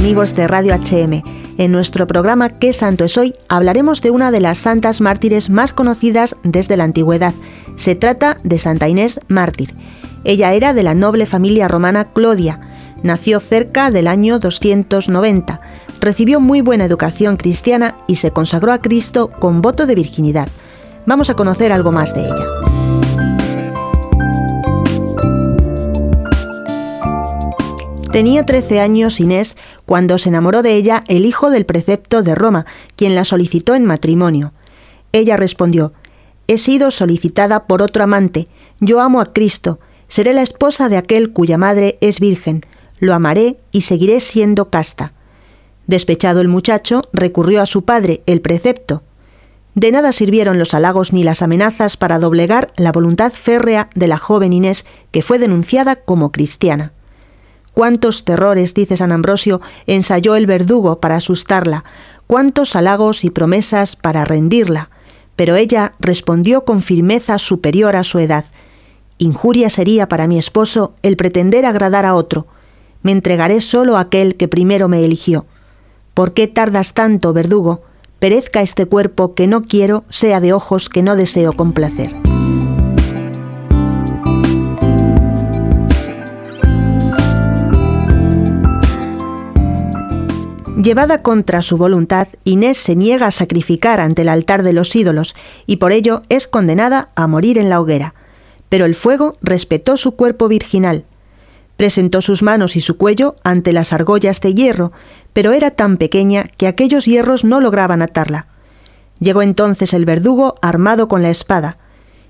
amigos de Radio HM. En nuestro programa ¿Qué santo es hoy? hablaremos de una de las santas mártires más conocidas desde la antigüedad. Se trata de Santa Inés mártir. Ella era de la noble familia romana Clodia. Nació cerca del año 290. Recibió muy buena educación cristiana y se consagró a Cristo con voto de virginidad. Vamos a conocer algo más de ella. Tenía 13 años Inés cuando se enamoró de ella el hijo del precepto de Roma, quien la solicitó en matrimonio. Ella respondió, He sido solicitada por otro amante, yo amo a Cristo, seré la esposa de aquel cuya madre es virgen, lo amaré y seguiré siendo casta. Despechado el muchacho, recurrió a su padre, el precepto. De nada sirvieron los halagos ni las amenazas para doblegar la voluntad férrea de la joven Inés, que fue denunciada como cristiana. Cuántos terrores, dice San Ambrosio, ensayó el verdugo para asustarla, cuántos halagos y promesas para rendirla, pero ella respondió con firmeza superior a su edad. Injuria sería para mi esposo el pretender agradar a otro. Me entregaré solo a aquel que primero me eligió. ¿Por qué tardas tanto, verdugo? Perezca este cuerpo que no quiero, sea de ojos que no deseo complacer. Llevada contra su voluntad, Inés se niega a sacrificar ante el altar de los ídolos y por ello es condenada a morir en la hoguera. Pero el fuego respetó su cuerpo virginal. Presentó sus manos y su cuello ante las argollas de hierro, pero era tan pequeña que aquellos hierros no lograban atarla. Llegó entonces el verdugo armado con la espada.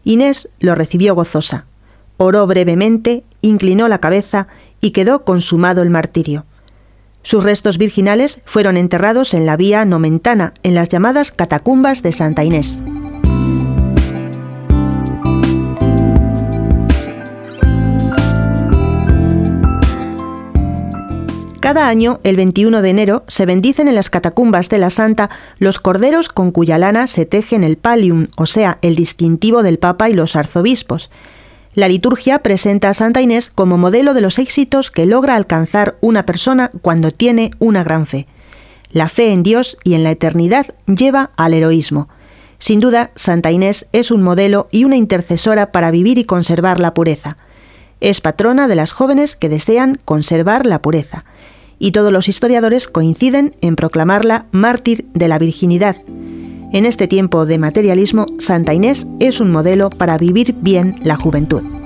Inés lo recibió gozosa. Oró brevemente, inclinó la cabeza y quedó consumado el martirio. Sus restos virginales fueron enterrados en la vía nomentana, en las llamadas catacumbas de Santa Inés. Cada año, el 21 de enero, se bendicen en las catacumbas de la Santa los corderos con cuya lana se tejen el pallium, o sea, el distintivo del Papa y los arzobispos. La liturgia presenta a Santa Inés como modelo de los éxitos que logra alcanzar una persona cuando tiene una gran fe. La fe en Dios y en la eternidad lleva al heroísmo. Sin duda, Santa Inés es un modelo y una intercesora para vivir y conservar la pureza. Es patrona de las jóvenes que desean conservar la pureza. Y todos los historiadores coinciden en proclamarla mártir de la virginidad. En este tiempo de materialismo, Santa Inés es un modelo para vivir bien la juventud.